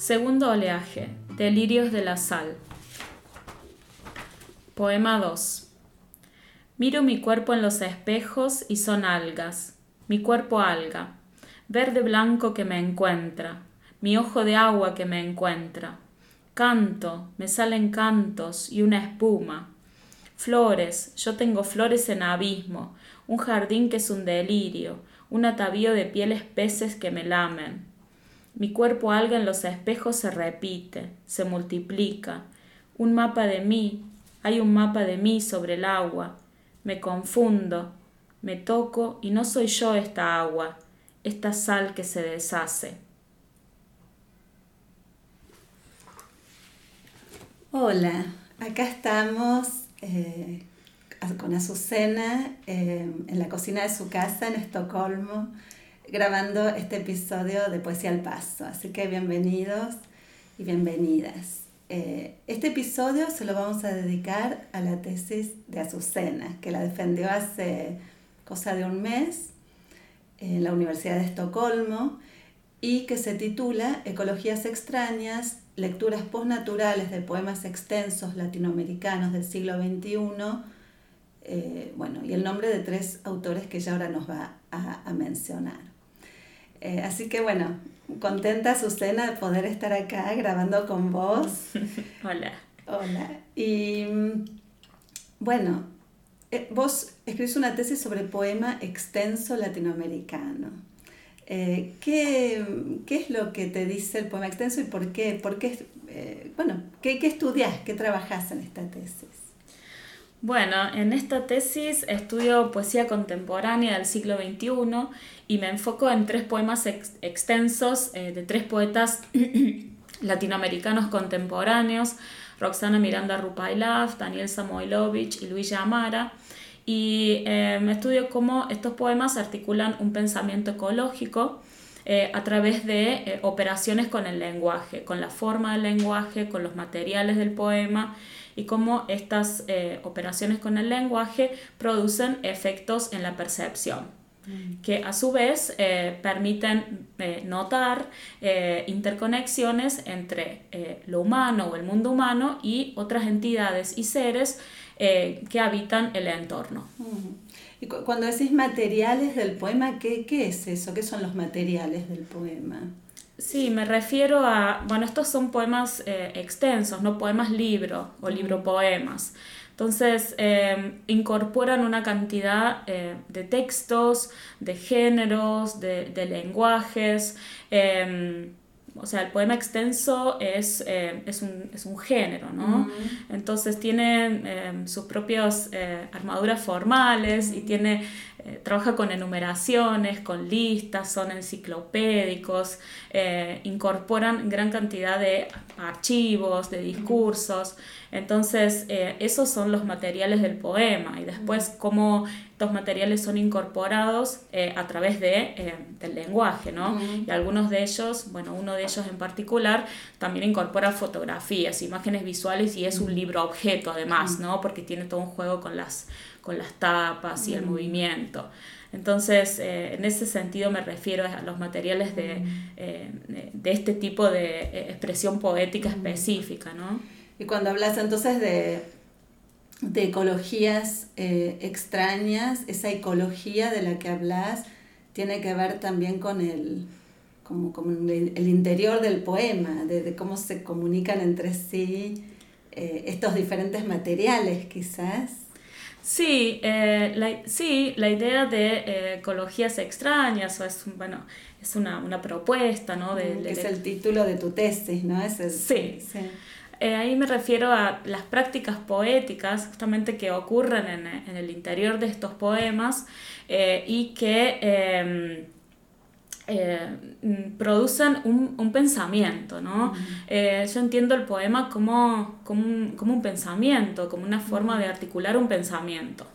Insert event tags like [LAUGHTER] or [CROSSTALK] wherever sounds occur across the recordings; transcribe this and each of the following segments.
Segundo oleaje, Delirios de la sal. Poema 2. Miro mi cuerpo en los espejos y son algas, mi cuerpo alga, verde blanco que me encuentra, mi ojo de agua que me encuentra. Canto, me salen cantos y una espuma. Flores, yo tengo flores en abismo, un jardín que es un delirio, un atavío de pieles peces que me lamen. Mi cuerpo alga en los espejos se repite, se multiplica. Un mapa de mí, hay un mapa de mí sobre el agua. Me confundo, me toco y no soy yo esta agua, esta sal que se deshace. Hola, acá estamos eh, con Azucena eh, en la cocina de su casa en Estocolmo grabando este episodio de Poesía al Paso. Así que bienvenidos y bienvenidas. Eh, este episodio se lo vamos a dedicar a la tesis de Azucena, que la defendió hace cosa de un mes en la Universidad de Estocolmo y que se titula Ecologías extrañas, lecturas postnaturales de poemas extensos latinoamericanos del siglo XXI. Eh, bueno, y el nombre de tres autores que ya ahora nos va a mencionar. Eh, así que bueno, contenta Susana de poder estar acá grabando con vos. [LAUGHS] Hola. Hola. Y mm, bueno, eh, vos escribís una tesis sobre poema extenso latinoamericano. Eh, ¿qué, es lo que te dice el poema extenso y por qué? Por qué bueno, ¿qué, ¿qué estudias? ¿Qué trabajas en esta tesis? Bueno, en esta tesis estudio poesía contemporánea del siglo XXI y me enfoco en tres poemas extensos eh, de tres poetas [CLEARS THROAT] latinoamericanos contemporáneos, Roxana Miranda Rupailaf, Daniel Samoilovich y Luis Amara. Y eh, me estudio cómo estos poemas articulan un pensamiento ecológico eh, a través de operaciones con el lenguaje, con la forma del lenguaje, con los materiales del poema y cómo estas eh, operaciones con el lenguaje producen efectos en la percepción mm. que a su vez eh, permiten eh, notar interconexiones entre lo humano o el mundo humano y otras entidades y seres que habitan el entorno. Mm. Y cuando decís materiales del poema, ¿qué, ¿qué es eso? ¿Qué son los materiales del poema? Sí, me refiero a, bueno, estos son poemas eh, extensos, no poemas libro o libro poemas. Entonces, eh, incorporan una cantidad eh, de textos, de géneros, de, de lenguajes. o sea, el poema extenso es, es, un, es un, género, ¿no? Entonces tiene sus propias armaduras formales y tiene eh, trabaja con enumeraciones, con listas, son enciclopédicos, eh, incorporan gran cantidad de archivos, de discursos. Entonces, eh, esos son los materiales del poema y después cómo estos materiales son incorporados a través de, del lenguaje, ¿no? Y algunos de ellos, bueno, uno de ellos en particular, también incorpora fotografías, imágenes visuales y es un libro objeto además, ¿no? Porque tiene todo un juego con las con las tapas y el mm. movimiento. Entonces, eh, en ese sentido me refiero a los materiales de, mm. eh, de este tipo de eh, expresión poética mm. específica, ¿no? Y cuando hablas entonces de, de ecologías extrañas, esa ecología de la que hablas tiene que ver también con el, como, el, interior del poema, de, de, cómo se comunican entre sí estos diferentes materiales quizás. Sí, eh, la, sí, la idea de eh, ecologías extrañas o es, bueno, es una, una propuesta, ¿no? De, es el título de tu tesis, ¿no? Es sí. sí. Eh, ahí me refiero a las prácticas poéticas justamente que ocurren en, en el interior de estos poemas y que em, eh, mm, producen un, un, pensamiento, ¿no? Eh, yo entiendo el poema como, como, un, como, un, pensamiento, como una forma de articular un pensamiento.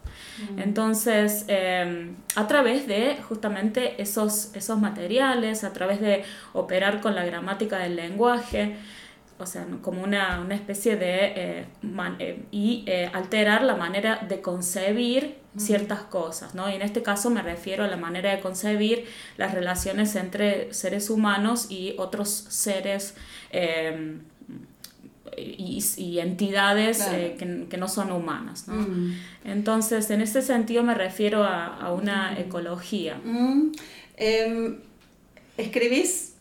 Entonces, em, a través de justamente esos, esos materiales, a través de operar con la gramática del lenguaje, o sea, como una, una especie de... Eh, eh, y eh, alterar la manera de concebir ciertas cosas, ¿no? Y en este caso me refiero a la manera de concebir las relaciones entre seres humanos y otros seres y, entidades que, no son humanas, ¿no? Mm. Entonces, en ese sentido me refiero a, una mm. ecología. Mm. Em, escribís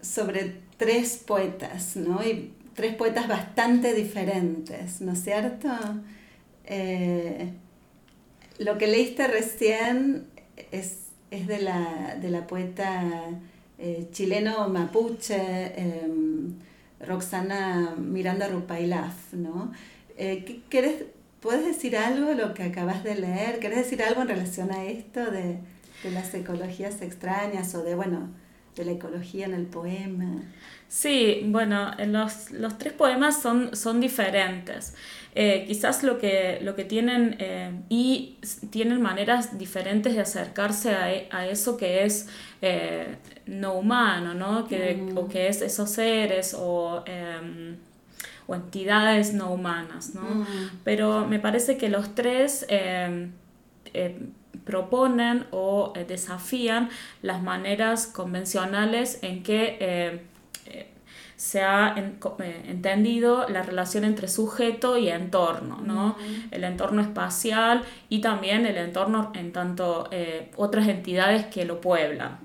sobre tres poetas, ¿no? Y tres poetas bastante diferentes, ¿no es cierto? Eh, lo que leíste recién es, de, la, poeta eh, chileno mapuche em, Roxana Miranda Rupailaf, ¿no? Eh, ¿Puedes decir algo de lo que acabas de leer? ¿Quieres decir algo en relación a esto de, de las ecologías extrañas o de, bueno, de la ecología en el poema. Sí, bueno, los, los tres poemas son, son diferentes. Eh, quizás lo que, lo que tienen eh, y tienen maneras diferentes de acercarse a, a eso que es eh, no humano, ¿no? Que, mm. O que es esos seres o, em, o entidades no humanas, ¿no? Mm. Pero me parece que los tres em, proponen o eh, desafían las maneras convencionales en que eh, eh, se ha entendido la relación entre sujeto y entorno, ¿no? El entorno espacial y también el entorno en tanto otras entidades que lo pueblan.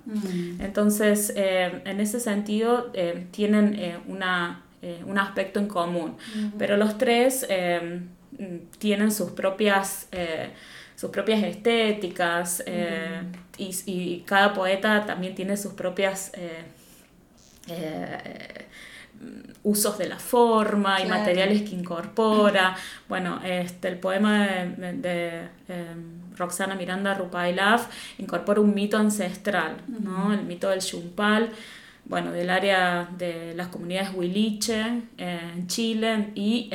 Entonces, en ese sentido, tienen una, un aspecto en común, pero los tres tienen sus propias sus propias estéticas eh, y, cada poeta también tiene sus propias eh, eh, usos de la forma y materiales que incorpora. [CLEARS THROAT] Bueno, este, el poema de, Roxana Miranda Rupailaf incorpora un mito ancestral, ¿no? el mito del Chumpal bueno, del área de las comunidades huiliche en Chile y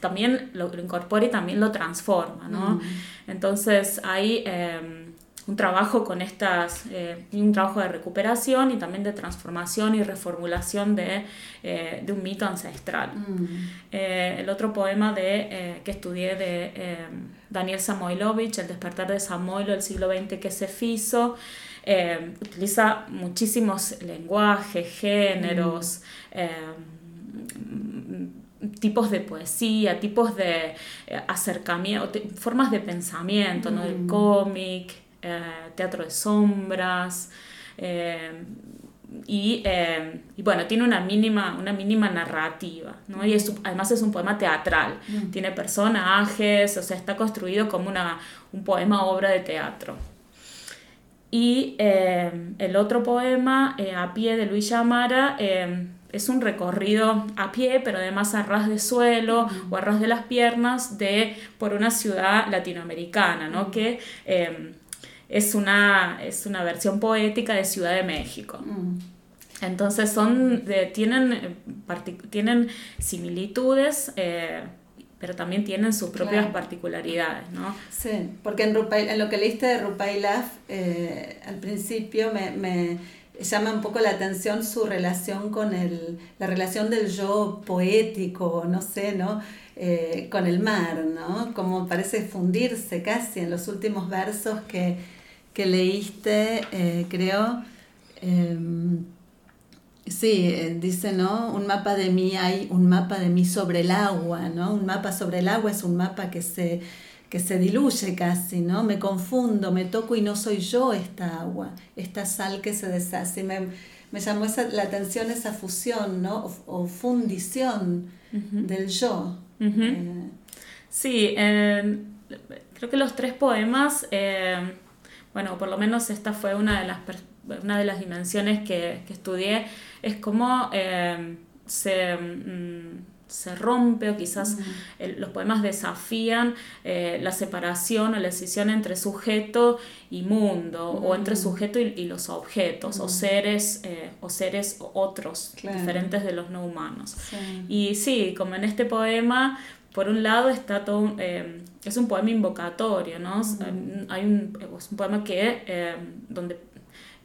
también lo, incorpora y también lo transforma, ¿no? Entonces hay em, un trabajo con estas, eh, un trabajo de recuperación y también de transformación y reformulación de, eh, de un mito ancestral. Mm. Eh, el otro poema de, que estudié de Daniel Samoilovich, El despertar de Samoilo del siglo XX que se fizo, utiliza muchísimos lenguajes, géneros, mm tipos de poesía, tipos de eh, acercamiento, formas de pensamiento, ¿no? El mm. cómic, eh, teatro de sombras. Eh, y, bueno, tiene una mínima, una mínima narrativa, ¿no? Y además es un poema teatral, mm. tiene personajes, o sea, está construido como una, un poema obra de teatro. Y el otro poema, A pie de Luis Amara, es un recorrido a pie, pero además a ras de suelo o a ras de las piernas de, por una ciudad latinoamericana, ¿no? que em, es, una, es una versión poética de Ciudad de México. Entonces son, tienen, tienen similitudes, eh, pero también tienen sus propias particularidades, ¿no? Sí, porque en, en lo que leíste de Rupailaf, eh, al principio me llama un poco la atención su relación con el, la relación del yo poético, no sé, ¿no? Eh, con el mar, ¿no? Como parece fundirse casi en los últimos versos que, leíste, eh, creo. Em, sí, eh, dice, ¿no? Un mapa de mí, hay un mapa de mí sobre el agua, ¿no? Un mapa sobre el agua es un mapa que se que se diluye casi, ¿no? Me confundo, me toco y no soy yo esta agua, esta sal que se deshace. Me, me llamó esa, la atención esa fusión, ¿no? O, fundición del yo. Eh, sí, eh, creo que los tres poemas, eh, bueno, por lo menos esta fue una de las, una de las dimensiones que, que estudié, es como se... Mm, se rompe o quizás los poemas desafían eh, la separación o la decisión entre sujeto y mundo o entre sujeto y, los objetos o seres eh, o seres otros diferentes de los no humanos. Y sí como en este poema por un lado está todo eh, es un poema invocatorio no hay un, es un poema que donde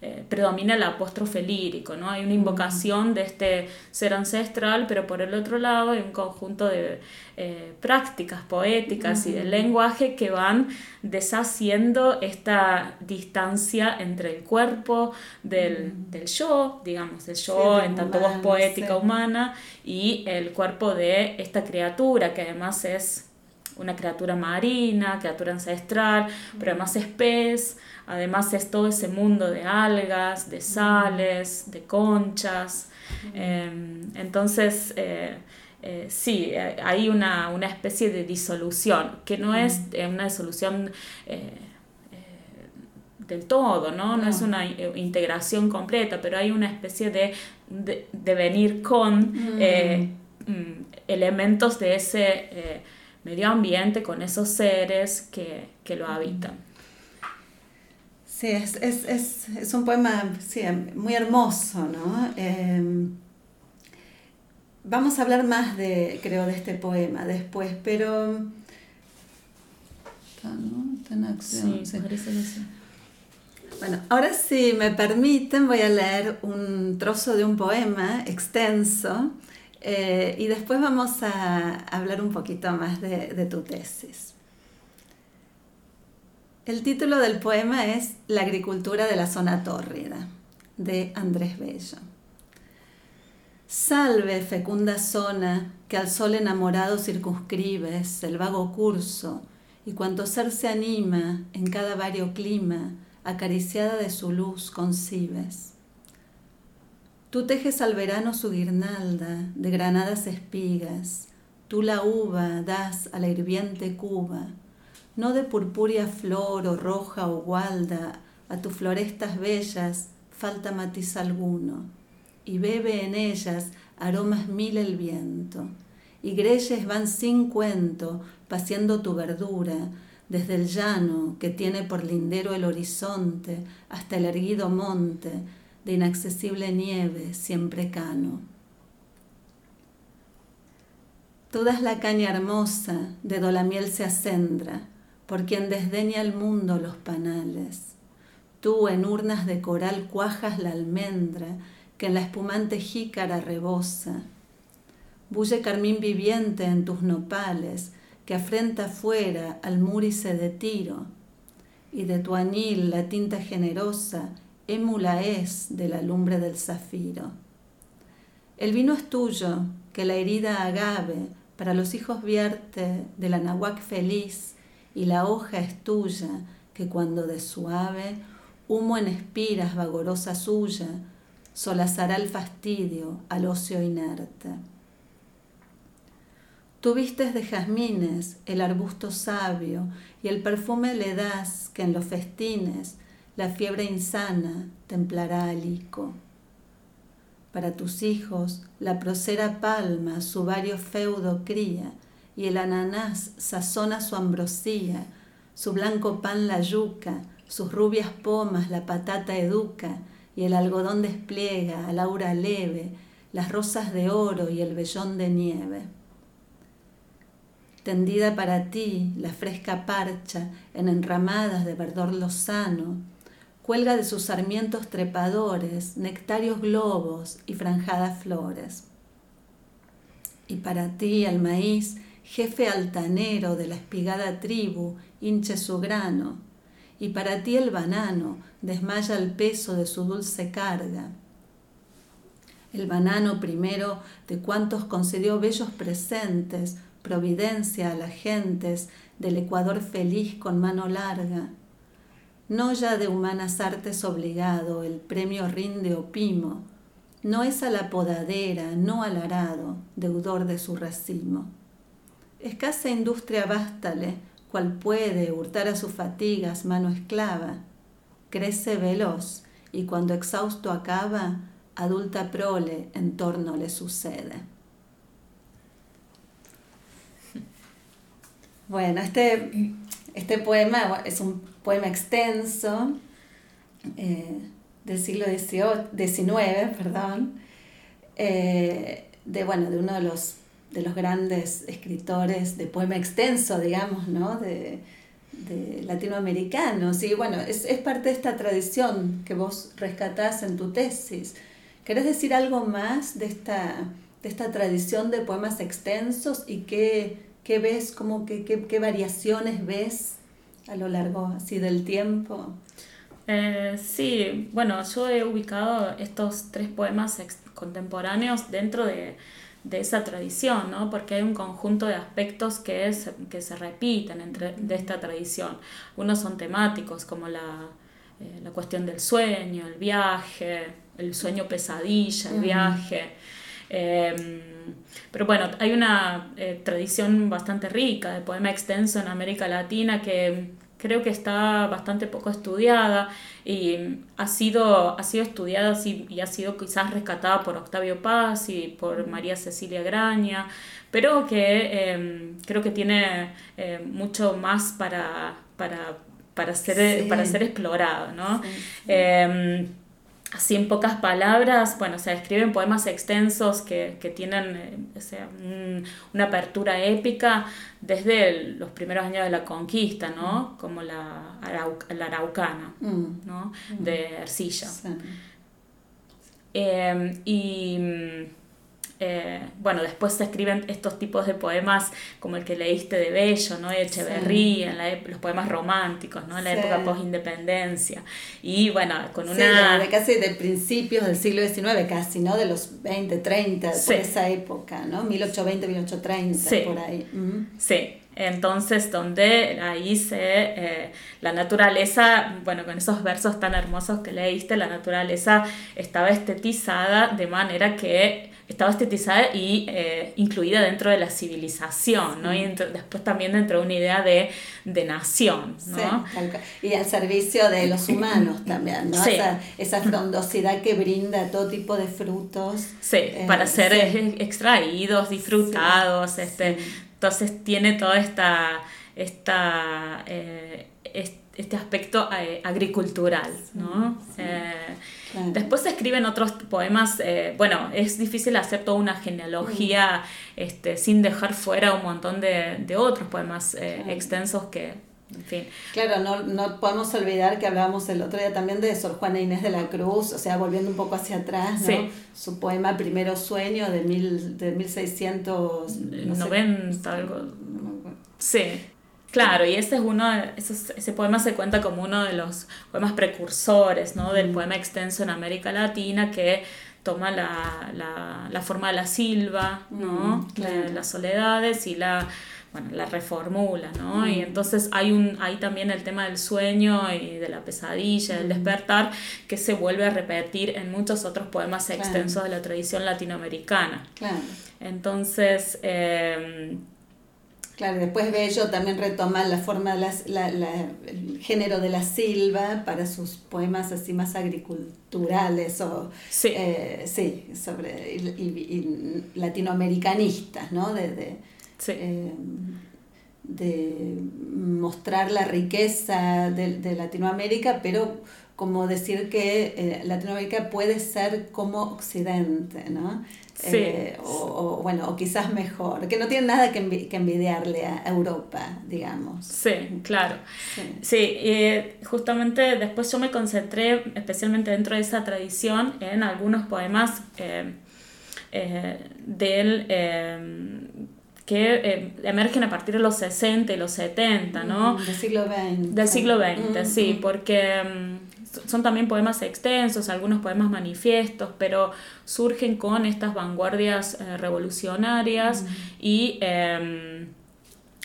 eh, predomina el apóstrofe lírico, ¿no? Hay una invocación de este ser ancestral, pero por el otro lado hay un conjunto de eh, prácticas poéticas y de lenguaje que van deshaciendo esta distancia entre el cuerpo del, yo, digamos, del yo en tanto voz poética humana, y el cuerpo de esta criatura que además es una criatura marina, criatura ancestral, pero además es pez, además es todo ese mundo de algas, de sales, de conchas. Em, entonces, eh, eh, sí, eh, hay una, especie de disolución, que no es una disolución del todo, ¿no? No es una integración completa, pero hay una especie de, de, venir con mm, elementos de ese medio ambiente, con esos seres que, lo habitan. Sí, es, un poema muy hermoso, ¿no? Em, vamos a hablar más de, creo, de este poema después, pero... Bueno, ahora si me permiten voy a leer un trozo de un poema extenso eh, y después vamos a hablar un poquito más de, tu tesis. El título del poema es La agricultura de la zona tórrida, de Andrés Bello. Salve, fecunda zona, que al sol enamorado circunscribes el vago curso, y cuanto ser se anima en cada vario clima, acariciada de su luz concibes. Tú tejes al verano su guirnalda de granadas espigas, tú la uva das a la hirviente cuba, no de purpúrea flor o roja o gualda, a tus florestas bellas falta matiz alguno, y bebe en ellas aromas mil el viento, y greyes van sin cuento paseando tu verdura, desde el llano que tiene por lindero el horizonte hasta el erguido monte, de inaccesible nieve siempre cano. Toda la caña hermosa de dolamiel se acendra, por quien desdeña el mundo los panales. Tú en urnas de coral cuajas la almendra que en la espumante jícara rebosa. Bulle carmín viviente en tus nopales que afrenta fuera al múrice de tiro, y de tu anil la tinta generosa émula es de la lumbre del zafiro. El vino es tuyo, que la herida agave, para los hijos vierte de la nahuac feliz, y la hoja es tuya, que cuando de suave, humo en espiras vagorosa suya, solazará el fastidio al ocio inerte. Tú vistes de jazmines el arbusto sabio, y el perfume le das que en los festines la fiebre insana templará al ico. Para tus hijos, la procera palma su vario feudo cría, y el ananás sazona su ambrosía, su blanco pan la yuca, sus rubias pomas la patata educa, y el algodón despliega al aura leve, las rosas de oro y el vellón de nieve. Tendida para ti la fresca parcha en enramadas de verdor lozano, cuelga de sus sarmientos trepadores, nectarios globos y franjadas flores. Y para ti el maíz, jefe altanero de la espigada tribu, hinche su grano, y para ti el banano desmaya el peso de su dulce carga. El banano primero de cuantos concedió bellos presentes, providencia a las gentes del Ecuador feliz con mano larga, no ya de humanas artes obligado, el premio rinde opimo, no es a la podadera, no al arado, deudor de su racimo. Escasa industria bástale, cual puede hurtar a sus fatigas mano esclava, crece veloz y cuando exhausto acaba, adulta prole en torno le sucede. [LAUGHS] Bueno, este, este poema es un poema extenso eh, del siglo XIX, perdón, eh, de, bueno, de uno de los, de los grandes escritores de poema extenso, digamos, ¿no? de, latinoamericanos. Y bueno, es, es, parte de esta tradición que vos rescatás en tu tesis. ¿Querés decir algo más de esta, de esta tradición de poemas extensos y qué, qué ves, como que, qué, qué variaciones ves a lo largo así del tiempo? Eh, sí, bueno, yo he ubicado estos tres poemas contemporáneos dentro de, esa tradición, ¿no? porque hay un conjunto de aspectos que, que se repiten entre, de esta tradición. Unos son temáticos, como la, eh, cuestión del sueño, el viaje, el sueño pesadilla, el viaje. Em, pero bueno, hay una eh, tradición bastante rica de poema extenso en América Latina que creo que está bastante poco estudiada y ha sido, ha sido estudiada y ha sido quizás rescatada por Octavio Paz y por María Cecilia Graña, pero que em, creo que tiene eh, mucho más para, para, para, ser, para ser explorado. ¿no? Em, así en pocas palabras, bueno, se escriben poemas extensos que, tienen eh, una apertura épica desde los primeros años de la conquista, ¿no? Como la, la Araucana, mm. ¿no? Mm. De Ercilla. Em, y eh, bueno, después se escriben estos tipos de poemas como el que leíste de Bello, ¿no? Echeverría, los poemas románticos, ¿no? En la época post-independencia. Y bueno, con una... de casi de principios del siglo XIX, casi, ¿no? De los 20, 30, por esa época, ¿no? 1820, 1830, por ahí. Sí. Entonces, donde ahí se, eh, la naturaleza, bueno, con esos versos tan hermosos que leíste, la naturaleza estaba estetizada de manera que estaba estetizada y eh, incluida dentro de la civilización, ¿no? Y después también dentro de una idea de, nación, ¿no? y al servicio de los humanos también, ¿no? Esa, frondosidad que brinda todo tipo de frutos. Sí, eh, para ser extraídos, disfrutados, este, entonces tiene toda esta, esta eh, este aspecto agricultural, ¿no? Después se escriben otros poemas, eh, bueno, es difícil hacer toda una genealogía este, sin dejar fuera un montón de, otros poemas eh, extensos que, en fin. Claro, no, no podemos olvidar que hablábamos el otro día también de Sor Juana Inés de la Cruz, o sea, volviendo un poco hacia atrás, ¿no? Su poema Primero Sueño de, mil, de 1690, algo. Sí. Claro, y ese es uno, ese poema se cuenta como uno de los poemas precursores, ¿no? Del poema extenso en América Latina que toma la, la, la forma de la silva, ¿no? las soledades y la, bueno, la reformula, ¿no? Y entonces hay, un, hay también el tema del sueño y de la pesadilla, del despertar, que se vuelve a repetir en muchos otros poemas extensos de la tradición latinoamericana. Claro. Entonces, eh, Claro, después Bello también retoma la forma, la, el género de la silva para sus poemas así más agriculturales o sí, eh, sí sobre y, latinoamericanistas, ¿no? De, de, eh, de mostrar la riqueza de, de, Latinoamérica, pero como decir que eh, Latinoamérica puede ser como Occidente, ¿no? Eh, o, bueno, o quizás mejor, que no tiene nada que, envidiarle a Europa, digamos. Sí, claro. Sí, eh, justamente después yo me concentré especialmente dentro de esa tradición en algunos poemas eh, del que emergen a partir de los 60 y los 70, ¿no? Del siglo XX. Del siglo XX, sí, porque mm, son también poemas extensos, algunos poemas manifiestos, pero surgen con estas vanguardias eh, revolucionarias y em,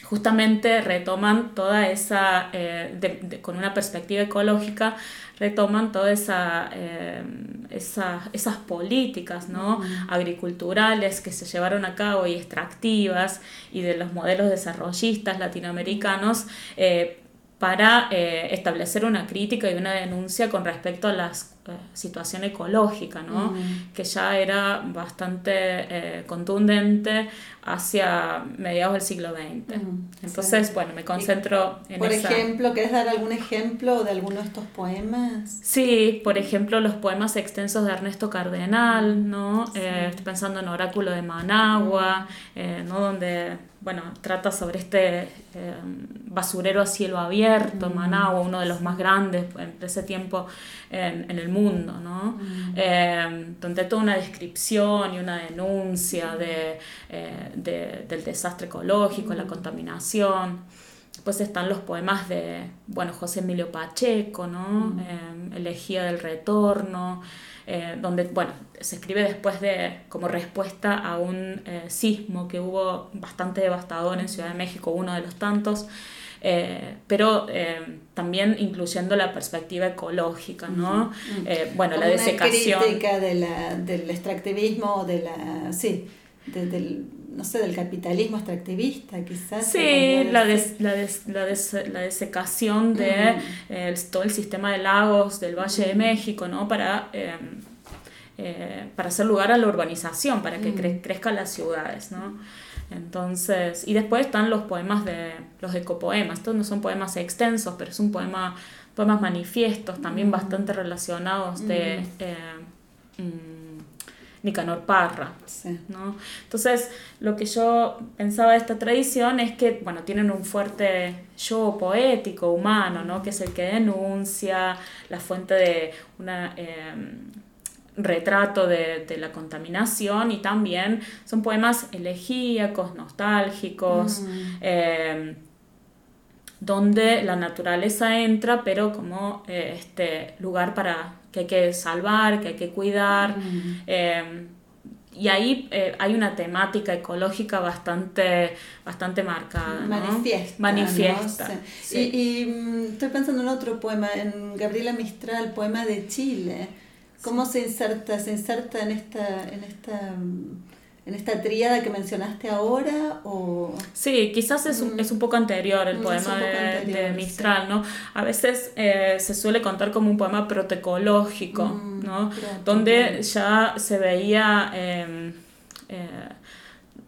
justamente retoman toda esa, eh, con una perspectiva ecológica, retoman todas esa, em, esas políticas ¿no? agriculturales que se llevaron a cabo y extractivas y de los modelos desarrollistas latinoamericanos eh, para eh, establecer una crítica y una denuncia con respecto a las situación ecológica, ¿no? Que ya era bastante eh, contundente hacia mediados del siglo XX. Entonces, sí. bueno, me concentro en Por esa... ejemplo, ¿querés dar algún ejemplo de alguno de estos poemas? Sí, por ejemplo, los poemas extensos de Ernesto Cardenal, ¿no? Eh, estoy pensando en Oráculo de Managua, eh, ¿no? Donde, bueno, trata sobre este eh, basurero a cielo abierto, Managua, uno de los más grandes de ese tiempo en, en el mundo, ¿no? Eh, donde hay toda una descripción y una denuncia de, de- del desastre ecológico, la contaminación. Después están los poemas de, bueno, José Emilio Pacheco, ¿no? Eh, Elegía del Retorno, eh, donde, bueno, se escribe después de, como respuesta a un eh, sismo que hubo bastante devastador en Ciudad de México, uno de los tantos, eh, pero eh, también incluyendo la perspectiva ecológica, ¿no? Bueno, la desecación. Una crítica de la, del extractivismo, de la, sí, de- del, no sé, del capitalismo extractivista, quizás. Sí, la, des- la, des- la, des- la desecación de eh, el- todo el sistema de lagos del Valle de México, ¿no? Para, eh, eh, para hacer lugar a la urbanización, para que cre- crezcan las ciudades, ¿no? Entonces, y después están los poemas de los ecopoemas. Estos no son poemas extensos, pero es un poema, poemas manifiestos, también bastante relacionados de eh, mm, Nicanor Parra. Sí. ¿no? Entonces, lo que yo pensaba de esta tradición es que, bueno, tienen un fuerte yo poético, humano, ¿no? Que es el que denuncia la fuente de una... eh, retrato de, de la contaminación y también son poemas elegíacos, nostálgicos, eh, donde la naturaleza entra, pero como eh, este lugar para que hay que salvar, que hay que cuidar. eh, y ahí eh, hay una temática ecológica bastante, bastante marcada. ¿no? Manifiesta. Manifiesta. ¿no? Sí. sí. Y, y, mm, estoy pensando en otro poema, en Gabriela Mistral, poema de Chile. ¿Cómo se inserta? ¿Se inserta en esta, en esta, mm, en esta tríada que mencionaste ahora? O... Sí, quizás es un, es un poco anterior el Mm, poema de, anterior, de sí. Mistral, ¿no? A veces eh, se suele contar como un poema protoecológico, Mm, ¿no? Donde claro. ya se veía... eh, eh,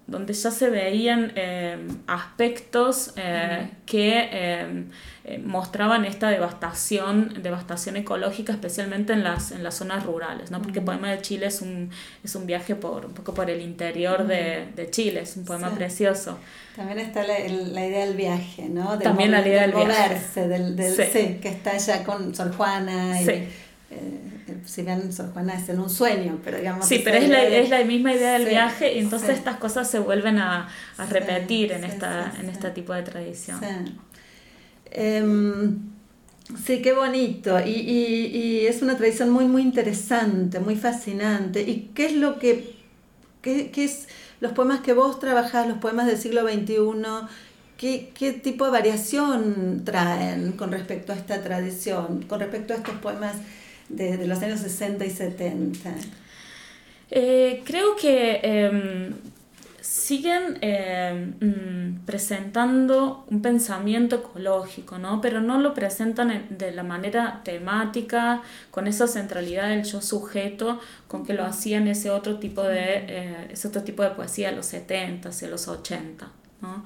donde ya se veían eh, aspectos eh, que eh, eh, mostraban esta devastación, devastación ecológica, especialmente en las, en las zonas rurales, ¿no? Porque el poema de Chile es un, es un viaje por, un poco por el interior de, de Chile, es un poema Sí. precioso. También está la, idea del viaje, ¿no? Del También la idea del viaje. moverse, del, del- Sí. sí, que está ya con Sor Juana. Y. eh, si bien Sor Juana es en un sueño, pero digamos. Sí, pero es la, de- es la misma idea del Sí, viaje y entonces sí. estas cosas se vuelven a, a Sí, repetir en, esta, en este tipo de tradición. Sí. Em, sí, qué bonito. Y, y- y es una tradición muy, muy interesante, muy fascinante. ¿Y qué es lo que, qué, qué es los poemas que vos trabajás, los poemas del siglo XXI? ¿Qué, qué tipo de variación traen con respecto a esta tradición, con respecto a estos poemas de, de los años 60 y 70? Eh, creo que em, siguen em, mm, presentando un pensamiento ecológico, ¿no? Pero no lo presentan en- de la manera temática, con esa centralidad del yo sujeto, con que lo hacían ese otro tipo de, eh, ese otro tipo de poesía de los 70 y los 80, ¿no?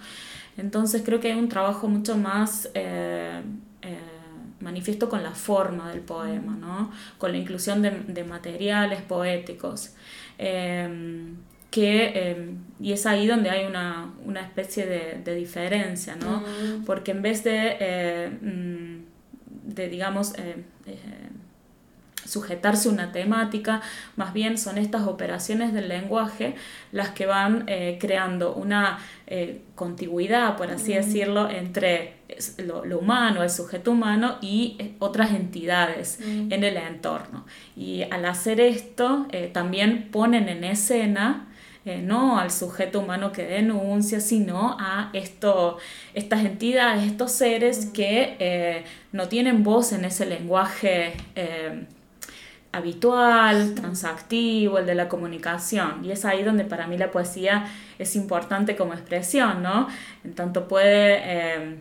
Entonces creo que hay un trabajo mucho más eh, manifiesto con la forma del poema, ¿no? con la inclusión de, de materiales poéticos. eh, que, eh, y es ahí donde hay una, una especie de, de diferencia, ¿no? Porque en vez de, eh, mm, de digamos, eh, eh, sujetarse a una temática, más bien son estas operaciones del lenguaje las que van eh, creando una eh, contigüidad, por así decirlo, entre lo, lo humano, el sujeto humano y eh, otras entidades en el entorno. Y al hacer esto, eh, también ponen en escena eh, no al sujeto humano que denuncia, sino a esto, estas entidades, estos seres que eh, no tienen voz en ese lenguaje eh, habitual, transactivo, el de la comunicación. Y es ahí donde para mí la poesía es importante como expresión, ¿no? En tanto puede eh,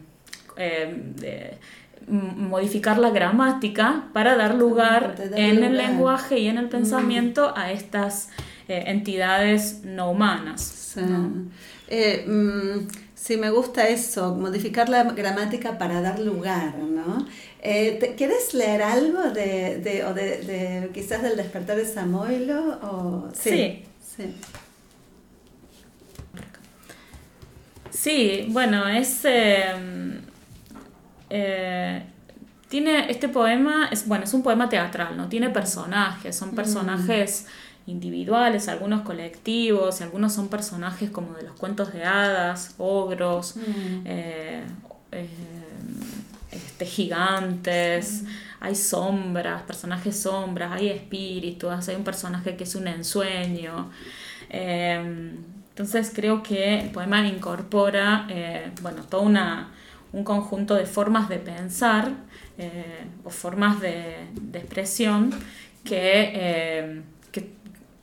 eh, eh, modificar la gramática para dar lugar en el lenguaje y en el pensamiento a estas entidades no humanas. Sí. Sí, me gusta eso, modificar la gramática para dar lugar, ¿no? Eh, ¿Quieres leer algo de, de, o de, de, quizás del despertar de Samoilo? O... Sí. Sí. bueno, es... Em, eh, tiene este poema, es, bueno, es un poema teatral, ¿no? Tiene personajes, son mm. Individuales, algunos colectivos, y algunos son personajes como de los cuentos de hadas, ogros, mm. eh, eh, este, gigantes, mm. hay sombras, personajes sombras, hay espíritus, hay un personaje que es un ensueño. Eh, entonces creo que el poema incorpora bueno, todo una, un conjunto de formas de pensar o formas de, de expresión que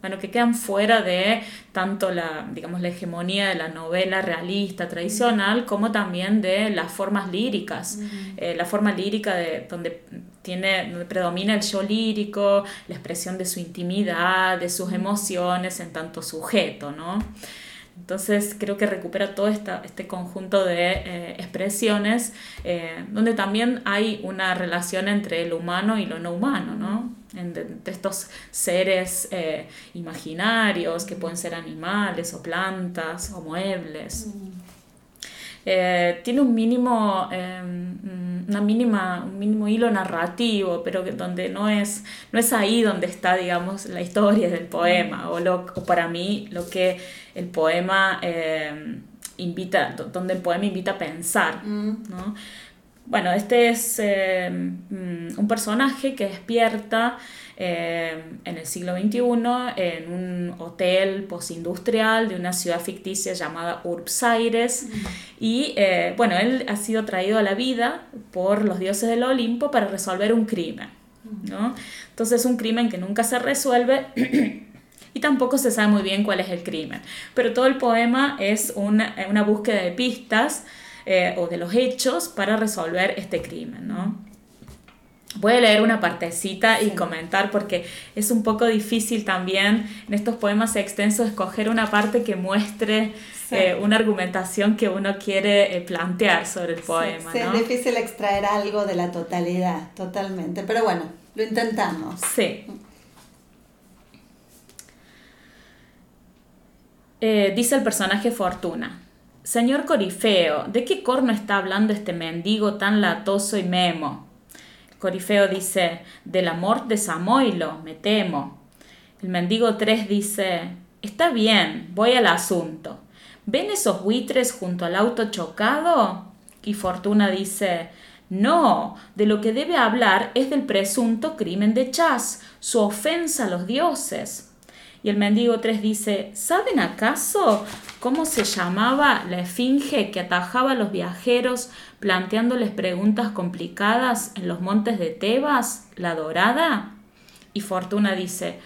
bueno, que quedan fuera de tanto la, digamos, la hegemonía de la novela realista tradicional como también de las formas líricas. Eh, la forma lírica de, donde, tiene, donde predomina el yo lírico, la expresión de su intimidad, de sus emociones en tanto sujeto, ¿no? Entonces creo que recupera todo esta, este conjunto de eh, expresiones eh, donde también hay una relación entre lo humano y lo no humano, ¿no? Entre, estos seres eh, imaginarios que pueden ser animales o plantas o muebles. Mm. Eh, tiene un mínimo, em, una mínima, un mínimo hilo narrativo, pero que, donde no es, no es ahí donde está, digamos, la historia del poema, o, lo, para mí lo que el poema em, invita, donde el poema invita a pensar, mm. Bueno, este es mm, un personaje que despierta eh, en el siglo XXI en un hotel postindustrial de una ciudad ficticia llamada Urbs Aires. Y eh, bueno, él ha sido traído a la vida por los dioses del Olimpo para resolver un crimen. ¿no? Entonces, un crimen que nunca se resuelve. [CLEARS THROAT] y tampoco se sabe muy bien cuál es el crimen. Pero todo el poema es una, una búsqueda de pistas eh, o de los hechos para resolver este crimen, ¿no? Voy a leer una partecita y comentar porque es un poco difícil también en estos poemas extensos escoger una parte que muestre eh, una argumentación que uno quiere eh, plantear sobre el poema. Sí, es difícil extraer algo de la totalidad, totalmente. Pero bueno, lo intentamos. Sí. Eh, dice el personaje Fortuna. Señor Corifeo, ¿de qué corno está hablando este mendigo tan latoso y memo? Corifeo dice, del amor de Samoilo, me temo. El mendigo 3 dice, está bien, voy al asunto. ¿Ven esos buitres junto al auto chocado? Y Fortuna dice, no, de lo que debe hablar es del presunto crimen de Chas, su ofensa a los dioses. Y el mendigo 3 dice, ¿saben acaso cómo se llamaba la esfinge que atajaba a los viajeros planteándoles preguntas complicadas en los montes de Tebas, la dorada? Y Fortuna dice,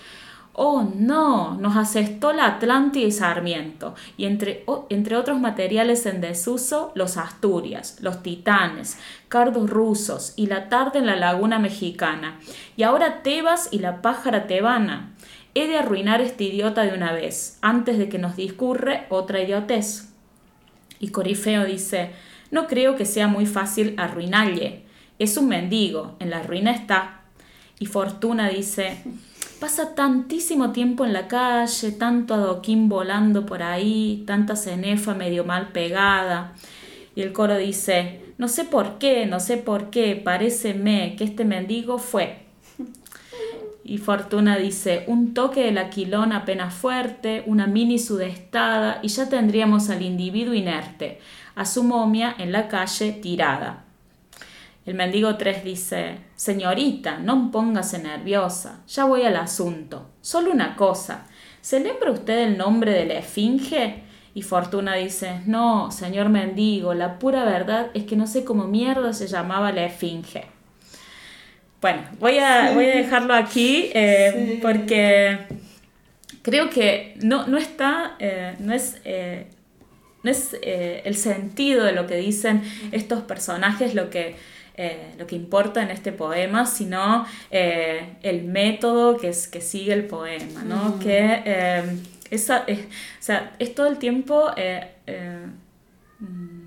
Oh, no, nos asestó la Atlántida y Sarmiento, y entre, entre, otros materiales en desuso, los Asturias, los Titanes, cardos rusos y la tarde en la laguna mexicana, y ahora Tebas y la pájara tebana. He de arruinar este idiota de una vez, antes de que nos discurre otra idiotez. Y Corifeo dice, no creo que sea muy fácil arruinarle. Es un mendigo, en la ruina está. Y Fortuna dice, pasa tantísimo tiempo en la calle, tanto adoquín volando por ahí, tanta cenefa medio mal pegada. Y el coro dice, no sé por qué, no sé por qué, paréceme que este mendigo fue y Fortuna dice, un toque del aquilón apenas fuerte, una mini sudestada y ya tendríamos al individuo inerte, a su momia en la calle tirada. El mendigo 3 dice, Señorita, no póngase nerviosa, ya voy al asunto. Solo una cosa, ¿se lembra usted el nombre de la esfinge? Y Fortuna dice, no, señor mendigo, la pura verdad es que no sé cómo mierda se llamaba la esfinge. Bueno, voy a, voy a dejarlo aquí eh, porque creo que no, no está, eh, no es, eh, no es el sentido de lo que dicen estos personajes lo que lo que importa en este poema, sino el método que, es, que sigue el poema, ¿no? Mm. Que esa, es, o sea, es todo el tiempo mm,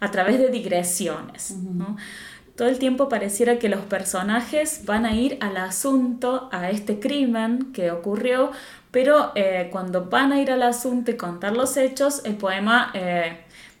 a través de digresiones, ¿no? Todo el tiempo pareciera que los personajes van a ir al asunto, a este crimen que ocurrió, pero cuando van a ir al asunto y contar los hechos, el poema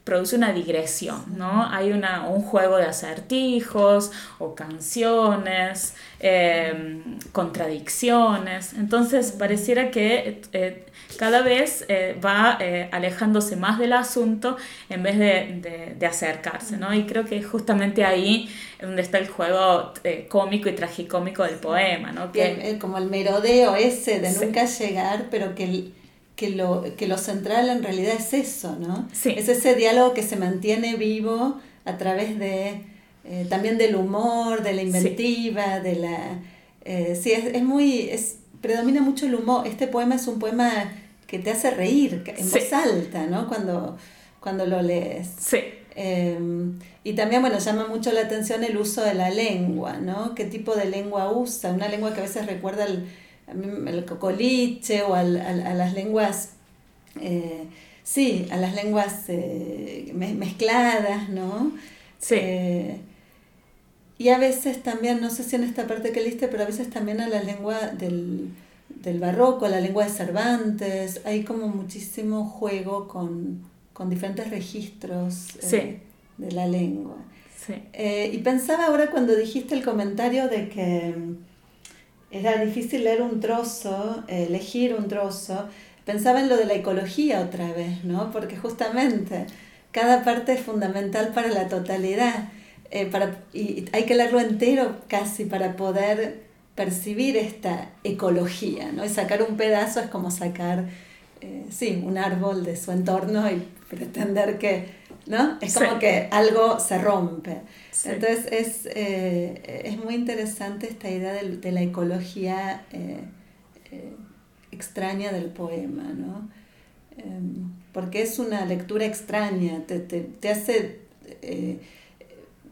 produce una digresión, ¿no? Hay una, un juego de acertijos o canciones, em, contradicciones, entonces pareciera que eh, cada vez eh, va eh, alejándose más del asunto en vez de, de, acercarse, ¿no? Y creo que justamente ahí es donde está el juego cómico y tragicómico del poema, ¿no? Que, como el merodeo ese de nunca llegar, pero que... El que lo, que lo central en realidad es eso, ¿no? Sí. Es ese diálogo que se mantiene vivo a través de eh, también del humor, de la inventiva, de la... Eh, sí, es, es, muy... Es, predomina mucho el humor. Este poema es un poema que te hace reír en voz alta, ¿no? Cuando, cuando lo lees. Sí. Em, y también, bueno, llama mucho la atención el uso de la lengua, ¿no? ¿Qué tipo de lengua usa? Una lengua que a veces recuerda el el cocoliche o al, a las lenguas, eh, sí, a las lenguas eh, mezcladas, ¿no? Sí. Eh, y a veces también, no sé si en esta parte que leíste, pero a veces también a la lengua del, del barroco, a la lengua de Cervantes, hay como muchísimo juego con, con diferentes registros de la lengua. Sí. y pensaba ahora cuando dijiste el comentario de que era difícil leer un trozo, elegir un trozo. Pensaba en lo de la ecología otra vez, ¿no? Porque justamente cada parte es fundamental para la totalidad. Eh, para, y hay que leerlo entero casi para poder percibir esta ecología, ¿no? Y sacar un pedazo es como sacar, eh, sí, un árbol de su entorno y pretender que ¿no? Es como que algo se rompe. Entonces es, eh, es muy interesante esta idea de, la ecología eh, eh, extraña del poema, ¿no? Em, porque es una lectura extraña, te, te, te hace,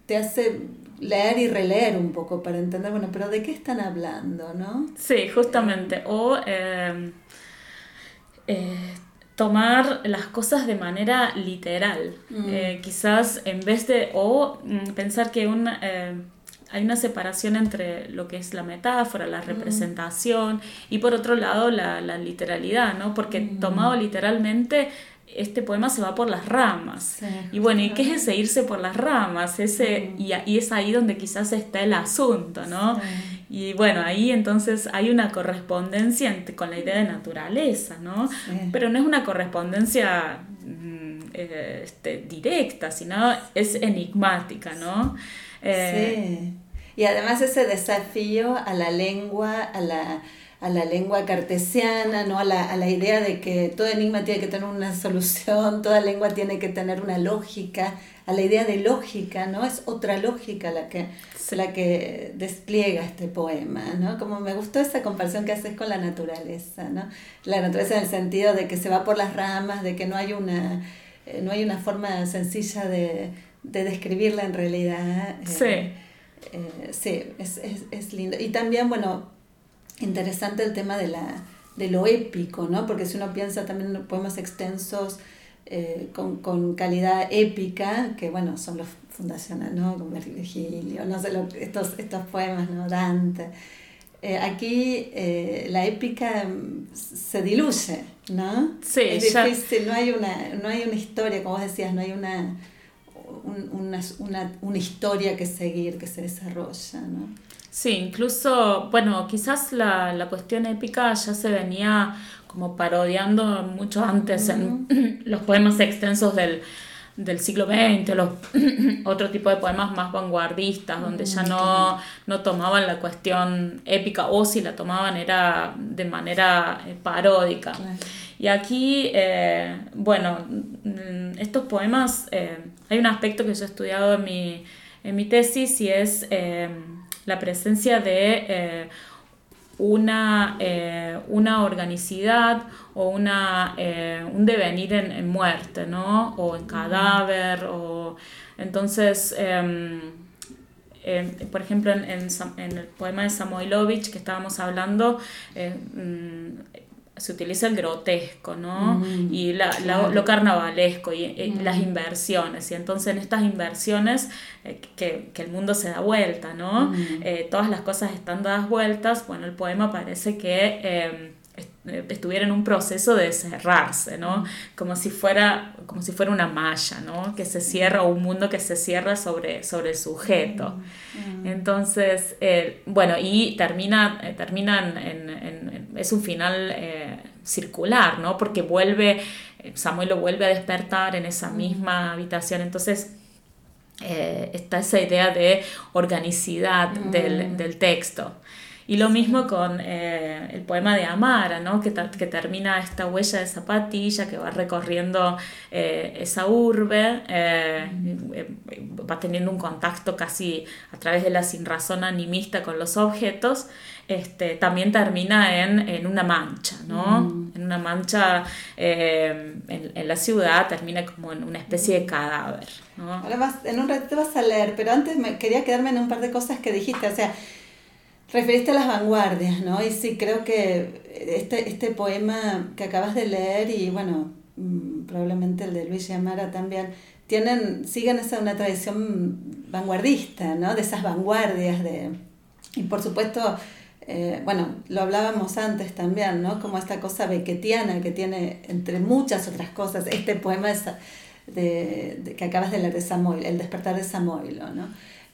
te hace leer y releer un poco para entender, bueno, pero ¿de qué están hablando, no? Sí, justamente. O em, tomar las cosas de manera literal. Mm. Eh, quizás en vez de, o mm, pensar que una, eh, hay una separación entre lo que es la metáfora, la mm. representación y por otro lado la, la literalidad, ¿no? Porque tomado literalmente este poema se va por las ramas. y bueno, ¿y qué es ese irse por las ramas? Ese, y, y, es ahí donde quizás está el asunto, ¿no? Y bueno, ahí entonces hay una correspondencia con la idea de naturaleza, ¿no? Pero no es una correspondencia mm, eh, este, directa, sino es enigmática, ¿no? Eh, sí. Y además ese desafío a la lengua, a la a la lengua cartesiana, ¿no? a, la, a la idea de que todo enigma tiene que tener una solución, [LAUGHS] toda lengua tiene que tener una lógica, a la idea de lógica, ¿no? Es otra lógica la que, la que despliega este poema, ¿no? Como me gustó esa comparación que haces con la naturaleza, ¿no? La naturaleza en el sentido de que se va por las ramas, de que no hay una, eh, no hay una forma sencilla de, de describirla en realidad. Sí. Eh, eh, sí, es, es, es lindo. Y también, bueno, interesante el tema de, la, de lo épico, ¿no? Porque si uno piensa también en poemas extensos eh, con, con, calidad épica, que bueno, son los fundacionales, ¿no? Como Virgilio, no sé, lo, estos, estos poemas, ¿no? Dante. Eh, aquí eh, la épica mm, se diluye, ¿no? Sí, es difícil, no, hay una, no hay una historia, como vos decías, no hay una, una, una, una historia que seguir, que se desarrolla, ¿no? Sí, incluso, bueno, quizás la, la cuestión épica ya se venía como parodiando mucho antes en [CLEARS THROAT] los poemas extensos del, del siglo XX, los [CLEARS THROAT] otro tipo de poemas más vanguardistas, donde ya no, no tomaban la cuestión épica, o si la tomaban era de manera eh, paródica. Y aquí, eh, bueno, mm, estos poemas, eh, hay un aspecto que yo he estudiado en mi, en mi tesis y es la presencia de una, eh, una organicidad o una, eh, un devenir en, muerte, ¿no? O en cadáver, o... Entonces, em, por ejemplo, en, en, el poema de Samoilovich que estábamos hablando, mm, se utiliza el grotesco, ¿no? Y la, lo carnavalesco y, las inversiones. Y entonces en estas inversiones eh, que, que, el mundo se da vuelta, ¿no? Eh, todas las cosas están dadas vueltas. Bueno, el poema parece que eh, estuviera en un proceso de cerrarse, ¿no? Como si fuera, como si fuera una malla, ¿no? Que se cierra, o un mundo que se cierra sobre, sobre el sujeto. Mm. Entonces, eh, bueno, y termina, eh, terminan en, es un final circular, ¿no? Porque vuelve, Samuel lo vuelve a despertar en esa mm. misma habitación. Entonces, está esa idea de organicidad del, mm. del texto. Y lo mismo con eh, el poema de Amara, ¿no? que, que, termina esta huella de zapatilla que va recorriendo eh, esa urbe, eh, va teniendo un contacto casi a través de la sinrazón animista con los objetos, este, también termina en, en una mancha, ¿no? Mm. En una mancha en, en, la ciudad, termina como en una especie de cadáver. ¿no? Ahora en un ratito vas a leer, pero antes me quería quedarme en un par de cosas que dijiste, o sea, Referiste a las vanguardias, ¿no? Y sí, creo que este, este poema que acabas de leer y bueno, mm, probablemente el de Luis Yamara también, tienen, siguen esa una tradición vanguardista, ¿no? De esas vanguardias de... Y por supuesto, eh, bueno, lo hablábamos antes también, ¿no? Como esta cosa bequetiana que tiene, entre muchas otras cosas, este poema de, que acabas de leer de Samuel, El despertar de Samuel, ¿no?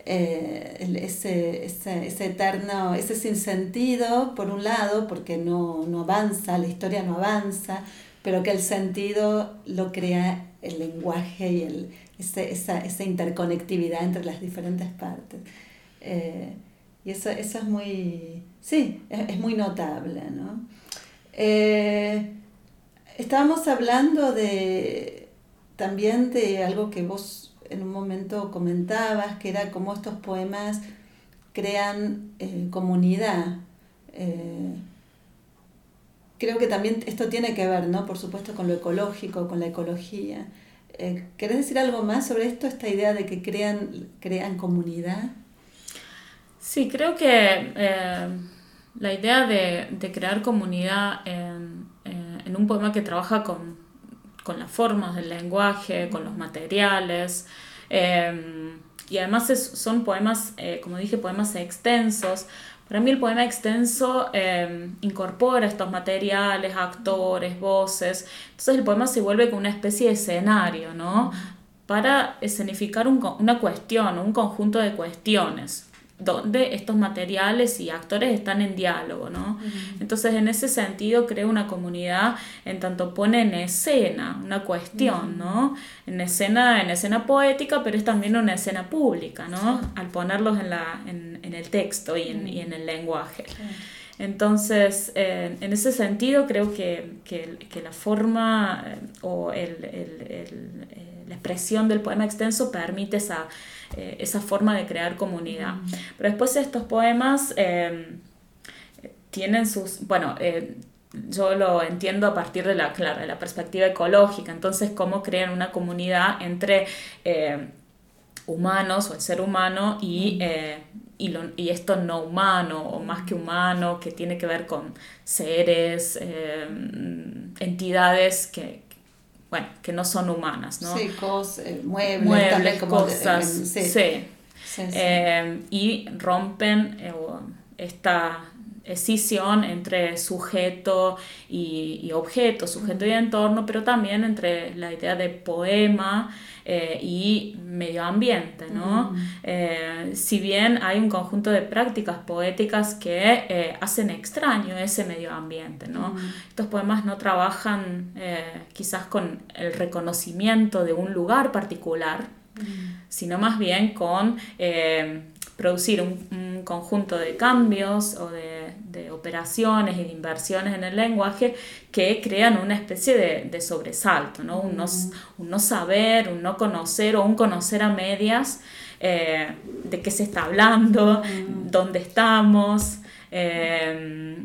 Eh, ese, ese, ese, eterno, ese sinsentido, por un lado, porque no, no avanza, la historia no avanza, pero que el sentido lo crea el lenguaje y el, ese, esa, esa interconectividad entre las diferentes partes. Eh, y eso, eso es muy, sí, es, muy notable, ¿no? Eh, estábamos hablando de, también de algo que vos en un momento comentabas, que era cómo estos poemas crean eh, comunidad. Eh, creo que también esto tiene que ver, ¿no? Por supuesto, con lo ecológico, con la ecología. Eh, ¿Querés decir algo más sobre esto, esta idea de que crean, crean comunidad? Sí, creo que la idea de, crear comunidad en, un poema que trabaja con con las formas del lenguaje, con los materiales. Em, y además son poemas, eh, como dije, poemas extensos. Para mí el poema extenso em, incorpora estos materiales, actores, voces. Entonces el poema se vuelve como una especie de escenario, ¿no? Para escenificar una cuestión, un conjunto de cuestiones donde estos materiales y actores están en diálogo, ¿no? Entonces, en ese sentido, creo una comunidad en tanto pone en escena una cuestión, ¿no? En escena, en escena poética, pero es también una escena pública, ¿no? Al ponerlos en, la, en, en el texto y en, y en el lenguaje. Entonces, eh, en ese sentido, creo que, que, que la forma eh, o el, el, el, eh, la expresión del poema extenso permite esa eh, esa forma de crear comunidad. Pero después estos poemas em, tienen sus, bueno, eh, yo lo entiendo a partir de la, claro, de la perspectiva ecológica, entonces cómo crean una comunidad entre eh, humanos o el ser humano y, y, lo, y, esto no humano o más que humano, que tiene que ver con seres, entidades que, bueno, que no son humanas, ¿no? Sí, cosas, eh, muebles, cosas, sí. Eh, y rompen eh, esta escisión entre sujeto y, objeto, sujeto y entorno, pero también entre la idea de poema eh, y medio ambiente. ¿no? Eh, si bien hay un conjunto de prácticas poéticas que eh, hacen extraño ese medio ambiente, ¿no? estos poemas no trabajan quizás con el reconocimiento de un lugar particular, sino más bien con producir un, conjunto de cambios o de, operaciones y de inversiones en el lenguaje que crean una especie de, sobresalto, ¿no? Un, no, saber, un no conocer o un conocer a medias eh, de qué se está hablando, dónde estamos. Eh,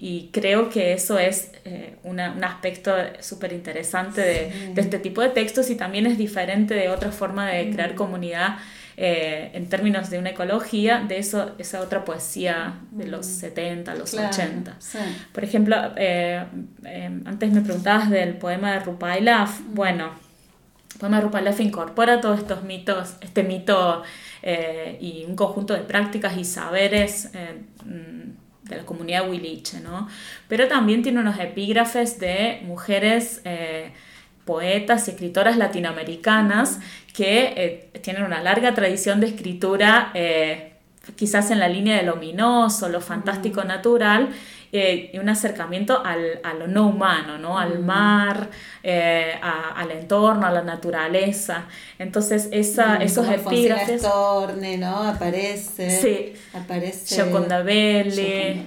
y creo que eso es eh, un aspecto súper interesante de, de, este tipo de textos y también es diferente de otra forma de crear comunidad eh, en términos de una ecología de eso, esa otra poesía de los 70, los 80. Por ejemplo, eh, eh, antes me preguntabas del poema de Rupailaf. Bueno, el poema de Rupailaf incorpora todos estos mitos, este mito y un conjunto de prácticas y saberes mm, de la comunidad huiliche, ¿no? Pero también tiene unos epígrafes de mujeres poetas y escritoras latinoamericanas que eh, tienen una larga tradición de escritura, eh, quizás en la línea de lo ominoso, lo fantástico natural, eh, y un acercamiento al, a lo no humano, ¿no? al mar, eh, al entorno, a la naturaleza. Entonces, esa, esos epígrafes... Torne, ¿no? Aparece. Sí. Aparece. Gioconda Belli,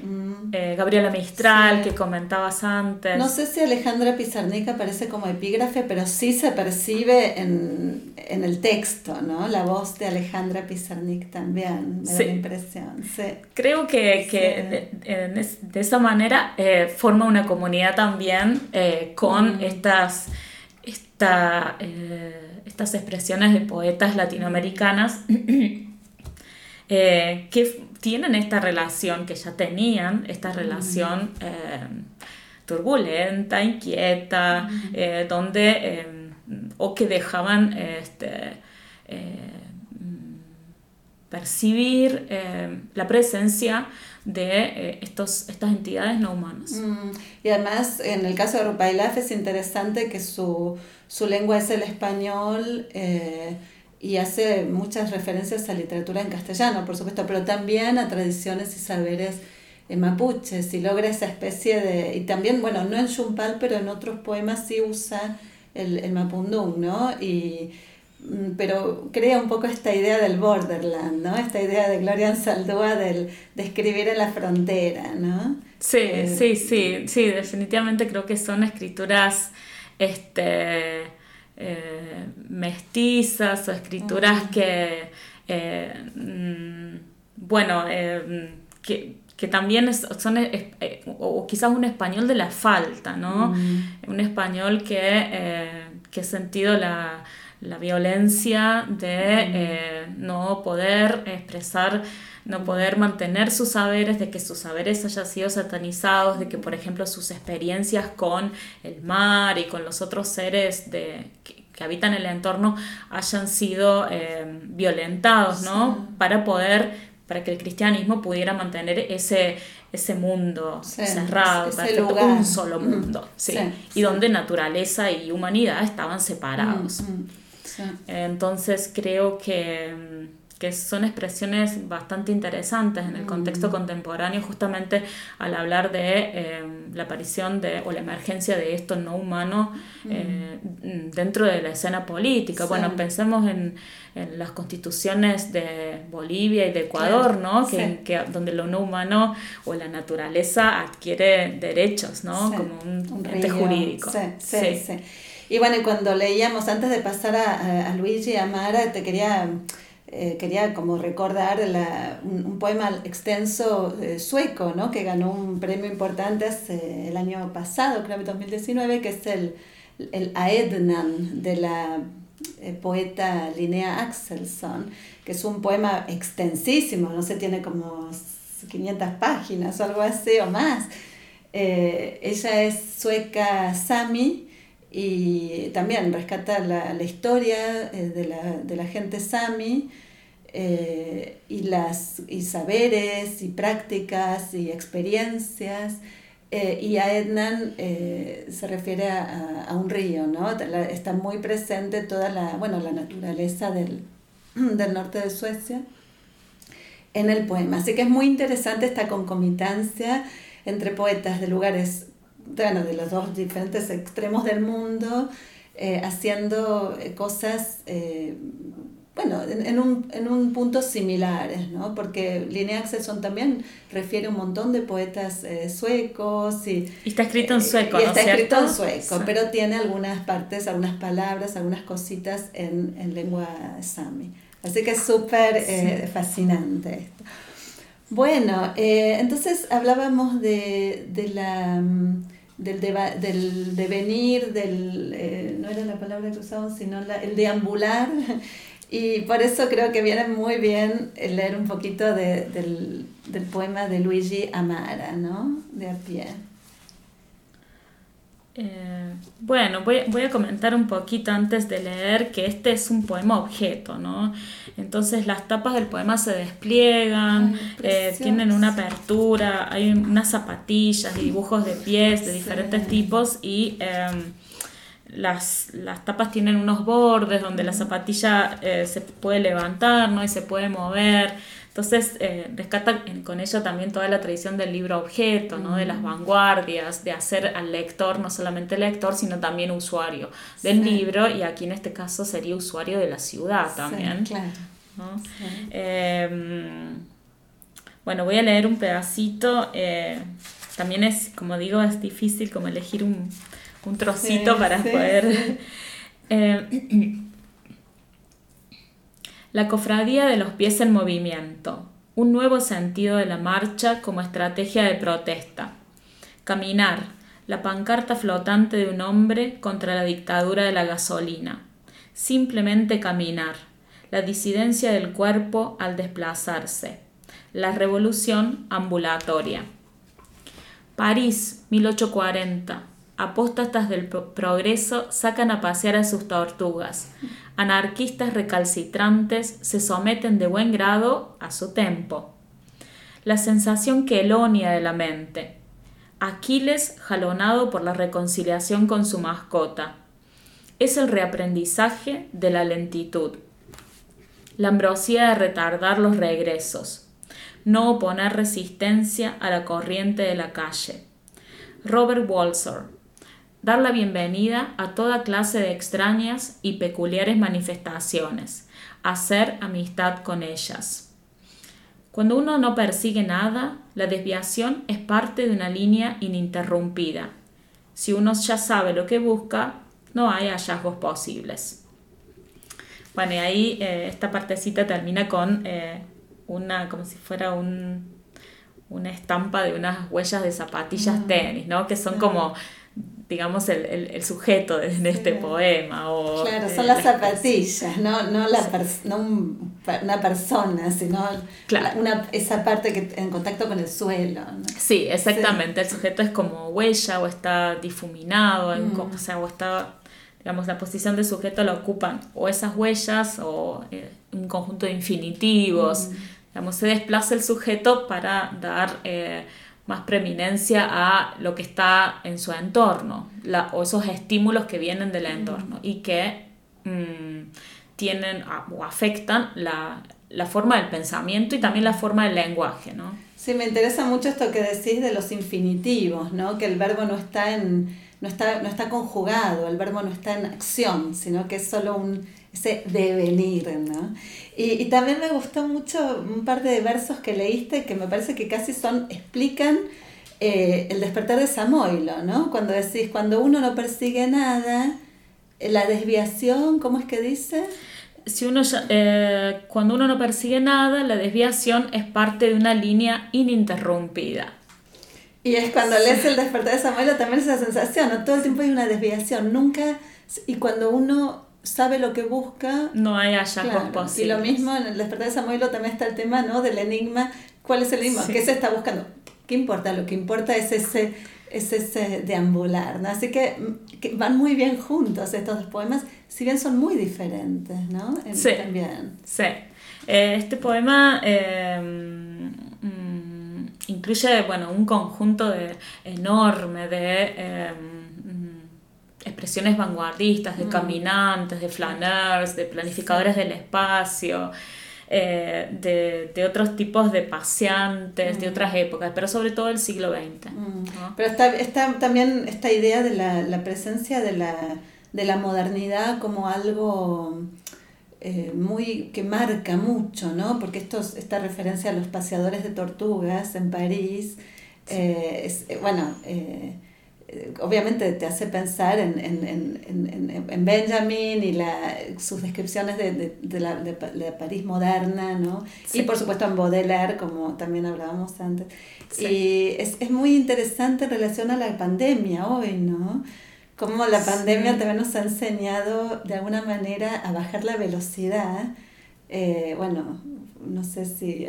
eh, Gabriela Mistral, que comentabas antes. No sé si Alejandra Pizarnik aparece como epígrafe, pero sí se percibe en, en el texto, ¿no? La voz de Alejandra Pizarnik también, me da la impresión. Sí. Creo que, que de, de esa manera eh, forma una comunidad también eh, con mm. estas, eh, estas expresiones de poetas latinoamericanas [CLEARS THROAT] que tienen esta relación, que ya tenían esta mm. relación turbulenta, inquieta, mm. donde, o que dejaban este, percibir la presencia de eh, estos, estas entidades no humanas. Mm, y además, en el caso de Rupailaf es interesante que su, su lengua es el español eh, y hace muchas referencias a literatura en castellano, por supuesto, pero también a tradiciones y saberes eh, mapuches y logra esa especie de... Y también, bueno, no en Xumpal, pero en otros poemas sí usa el, el mapundung, ¿no? Y pero crea un poco esta idea del borderland, ¿no? Esta idea de Gloria Saldúa del, de escribir en la frontera, ¿no? Sí, eh, sí, sí, sí, definitivamente creo que son escrituras este, eh, mestizas o escrituras que, eh, mm, bueno, que, que también son, o quizás un español de la falta, ¿no? Un español que, que ha sentido la la violencia de eh, no poder expresar, no poder mantener sus saberes, de que sus saberes hayan sido satanizados, de que, por ejemplo, sus experiencias con el mar y con los otros seres de, que, habitan el entorno hayan sido eh, violentados, ¿no? Para poder, para que el cristianismo pudiera mantener ese, ese mundo cerrado, un solo mundo, sí, y donde naturaleza y humanidad estaban separados. Entonces creo que, son expresiones bastante interesantes en el contexto mm. contemporáneo, justamente al hablar de em, la aparición de, o la emergencia de esto no humano mm. eh, dentro de la escena política. Bueno, pensemos en, las constituciones de Bolivia y de Ecuador, ¿no? Que, donde lo no humano o la naturaleza adquiere derechos, ¿no? Como un, ente jurídico. sí, sí. Y bueno, cuando leíamos, antes de pasar a, a Luigi y a Mara, te quería, eh, quería como recordar un, poema extenso eh, sueco, ¿no? Que ganó un premio importante el año pasado, creo que 2019, que es el, el Aednan de la eh, poeta Linnea Axelsson, que es un poema extensísimo, no sé, tiene como 500 páginas o algo así o más. ella es sueca Sami y también rescata la, la historia eh, de, la, de, la, gente sami eh, y, las, y saberes y prácticas y experiencias. Eh, y a Ednan se refiere a, a, un río, ¿no? está muy presente toda la, bueno, la naturaleza del, [CLEARS THROAT] del norte de Suecia en el poema. Así que es muy interesante esta concomitancia entre poetas de lugares bueno, de los dos diferentes extremos del mundo, eh, haciendo eh, cosas, eh, bueno, en, un, en un punto similares, ¿no? Porque Linnea Axelsson también refiere un montón de poetas suecos y... Y está escrito en sueco, y está escrito en sueco, pero tiene algunas partes, algunas palabras, algunas cositas en, en lengua sami. Así que es súper fascinante esto. Bueno, entonces hablábamos de, de la mm, del, del devenir, del, eh, no era la palabra que usábamos, sino el deambular [LAUGHS] Y por eso creo que viene muy bien leer un poquito de, del, del, poema de Luigi Amara, ¿no? De a pie. Eh, bueno, voy, voy, a comentar un poquito antes de leer que este es un poema objeto, ¿no? Entonces las tapas del poema se despliegan, eh, tienen una apertura, hay unas zapatillas, dibujos de pies de diferentes tipos y em, las, las, tapas tienen unos bordes donde la zapatilla eh, se puede levantar ¿no? y se puede mover. Entonces eh, rescata con ello también toda la tradición del libro objeto, ¿no? de las vanguardias, de hacer al lector no solamente lector, sino también usuario del libro, y aquí en este caso sería usuario de la ciudad también. Em, bueno, voy a leer un pedacito. Eh, también es, como digo, es difícil como elegir un, un trocito para poder... [LAUGHS] La cofradía de los pies en movimiento, un nuevo sentido de la marcha como estrategia de protesta. Caminar, la pancarta flotante de un hombre contra la dictadura de la gasolina. Simplemente caminar, la disidencia del cuerpo al desplazarse. La revolución ambulatoria. París, 1840 apóstatas del progreso sacan a pasear a sus tortugas. Anarquistas recalcitrantes se someten de buen grado a su tempo. La sensación quelonia de la mente. Aquiles jalonado por la reconciliación con su mascota. Es el reaprendizaje de la lentitud. La ambrosía de retardar los regresos. No oponer resistencia a la corriente de la calle. Robert Walser, dar la bienvenida a toda clase de extrañas y peculiares manifestaciones, hacer amistad con ellas. Cuando uno no persigue nada, la desviación es parte de una línea ininterrumpida. Si uno ya sabe lo que busca, no hay hallazgos posibles. Bueno, y ahí eh, esta partecita termina con eh, una, como si fuera un, una estampa de unas huellas de zapatillas mm. tenis, ¿no? Que son como digamos, el, el, sujeto de, este poema. O, claro, son las zapatillas, no, no, la no una persona, sino una, esa parte que en contacto con el suelo. Sí, exactamente. El sujeto es como huella o está difuminado, mm. o, sea, o está, digamos, la posición de sujeto la ocupan o esas huellas o eh, un conjunto de infinitivos. Mm. Digamos, se desplaza el sujeto para dar... Eh, más preeminencia a lo que está en su entorno o esos estímulos que vienen del entorno y que mm, tienen o afectan la, forma del pensamiento y también la forma del lenguaje. ¿no? Sí, me interesa mucho esto que decís de los infinitivos, ¿no? que el verbo no está, en, no, está, no está conjugado, el verbo no está en acción, sino que es solo un ese devenir, ¿no? Y, y, también me gustó mucho un par de versos que leíste que me parece que casi son, explican eh, el despertar de Samoilo, ¿no? Cuando decís, cuando uno no persigue nada, la desviación, ¿cómo es que dice? Si uno eh, cuando uno no persigue nada, la desviación es parte de una línea ininterrumpida. Y es cuando lees el despertar de Samoilo también esa sensación, ¿no? Todo el tiempo hay una desviación, nunca... Y cuando uno sabe lo que busca. No hay hallazgos posibles. Y lo mismo en el despertar de Samuel también está el tema ¿no? del enigma. ¿Cuál es el enigma? ¿Qué se está buscando? ¿Qué importa? Lo que importa es ese, es ese deambular. ¿no? Así que, van muy bien juntos estos dos poemas, si bien son muy diferentes. ¿no? sí. También. Sí. Eh, este poema. Em, mm, incluye bueno, un conjunto de, enorme de em, expresiones vanguardistas, de mm. caminantes, de flaneurs, de planificadores del espacio, eh, de, otros tipos de paseantes, de mm. otras épocas, pero sobre todo del siglo XX. Mm. Pero está, también esta idea de la, presencia de la, modernidad como algo eh, muy que marca mucho, ¿no? Porque esto, esta referencia a los paseadores de tortugas en París, eh, es, bueno, obviamente te hace pensar en, Benjamin y la, sus descripciones de, la, de, París moderna, ¿no? Y por supuesto en Baudelaire, como también hablábamos antes. Y es, muy interesante en relación a la pandemia hoy, ¿no? cómo la pandemia también nos ha enseñado de alguna manera a bajar la velocidad. Eh, bueno, no sé si,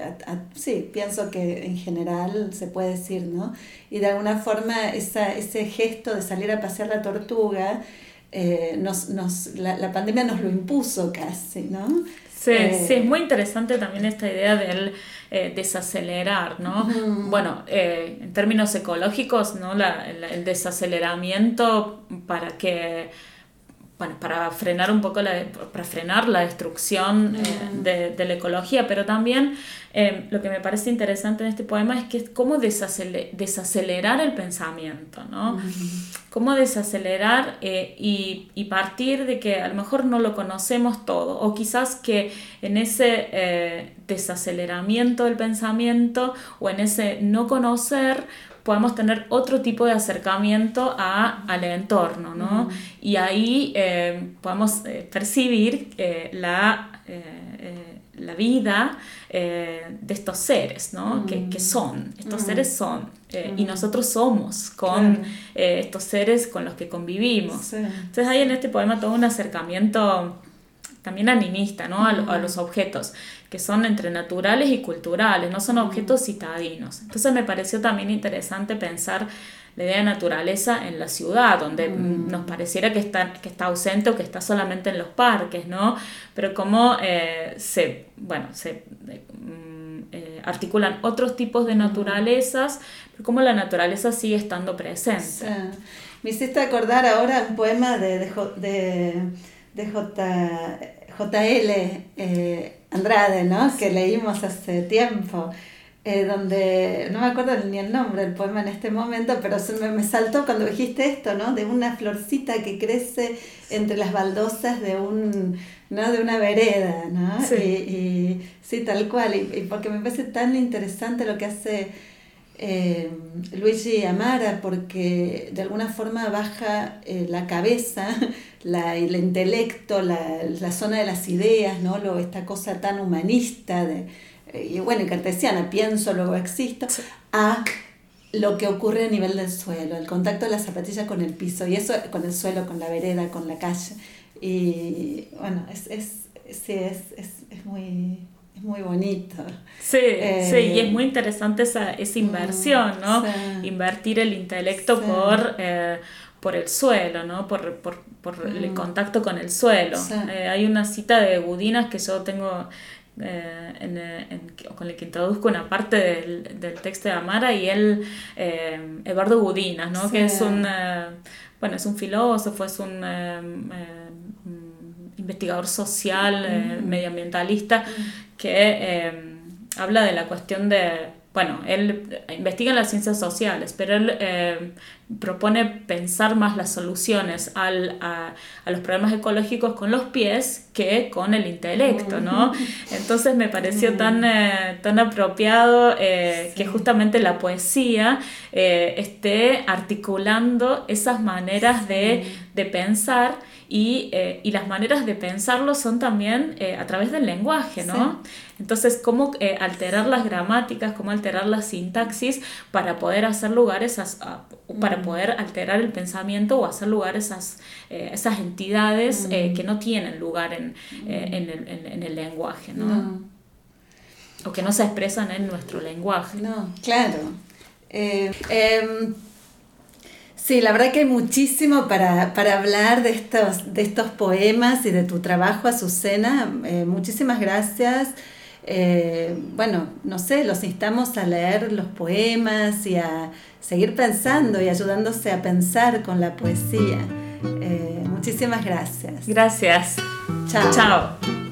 sí, pienso que en general se puede decir, ¿no? Y de alguna forma esa, ese gesto de salir a pasear la tortuga, eh, nos, nos, la, la, pandemia nos lo impuso casi, ¿no? Sí, eh, sí, es muy interesante también esta idea del eh, desacelerar, ¿no? Bueno, en términos ecológicos, ¿no? La, el desaceleramiento para que bueno, para frenar un poco la, para frenar la destrucción eh, de, de, la ecología, pero también eh, lo que me parece interesante en este poema es que es cómo desacelerar el pensamiento, ¿no? Cómo desacelerar eh, y, y, partir de que a lo mejor no lo conocemos todo, o quizás que en ese desaceleramiento del pensamiento o en ese no conocer, podemos tener otro tipo de acercamiento a, al entorno, ¿no? Y ahí eh, podemos eh, percibir eh, la, la, vida de estos seres, ¿no? Que, son, estos seres son, y nosotros somos con estos seres con los que convivimos. Entonces hay en este poema todo un acercamiento también animista, ¿no? A, los objetos, que son entre naturales y culturales, no son objetos citadinos. Entonces me pareció también interesante pensar la idea de naturaleza en la ciudad, donde mm. nos pareciera que está, que está ausente o que está solamente en los parques, ¿no? Pero cómo eh, se, bueno, se mm, eh, articulan otros tipos de naturalezas, pero cómo la naturaleza sigue estando presente. Me hiciste acordar ahora un poema de, de de J, JL eh, Andrade, ¿no? que leímos hace tiempo, eh, donde no me acuerdo ni el nombre del poema en este momento, pero se me, me, saltó cuando dijiste esto, ¿no? de una florcita que crece entre las baldosas de un ¿no? de una vereda, ¿no? Sí. Y, sí, tal cual, y, y porque me parece tan interesante lo que hace eh, Luigi Amara porque de alguna forma baja eh, la cabeza, la, el intelecto, la, la, zona de las ideas, ¿no? Lo, esta cosa tan humanista de, eh, y bueno, y cartesiana, pienso, luego existo, a lo que ocurre a nivel del suelo, el contacto de la zapatilla con el piso, y eso con el suelo, con la vereda, con la calle. Y bueno, es, es, sí, es, es, es muy muy bonito. Sí, sí, y es muy interesante esa, esa inversión, ¿no? Invertir el intelecto por, eh, por el suelo, ¿no? Por, por, por el contacto con el suelo. Eh, hay una cita de Budinas que yo tengo eh, en, en, con el que introduzco una parte del, del texto de Amara y él, Eduardo Budinas, ¿no? Que es un, bueno, es un filósofo, es un investigador social, medioambientalista, que em, habla de la cuestión de, bueno, él investiga en las ciencias sociales, pero él propone pensar más las soluciones al, a, a, los problemas ecológicos con los pies que con el intelecto, ¿no? Entonces me pareció tan, eh, tan apropiado eh, que justamente la poesía eh, esté articulando esas maneras de, de pensar y, y, las maneras de pensarlo son también a través del lenguaje, ¿no? Entonces, cómo eh, alterar las gramáticas, cómo alterar la sintaxis para poder hacer lugar esas, para mm. poder alterar el pensamiento o hacer lugar esas, esas entidades mm. que no tienen lugar en, mm. en, el, en, el, lenguaje, ¿no? O que no se expresan en nuestro lenguaje. No, claro. Em, Sí, la verdad que hay muchísimo para, para hablar de estos, de estos poemas y de tu trabajo, Azucena. Eh, muchísimas gracias. Eh, bueno, no sé, los instamos a leer los poemas y a seguir pensando y ayudándose a pensar con la poesía. Eh, muchísimas gracias. Gracias. Chao. Chao.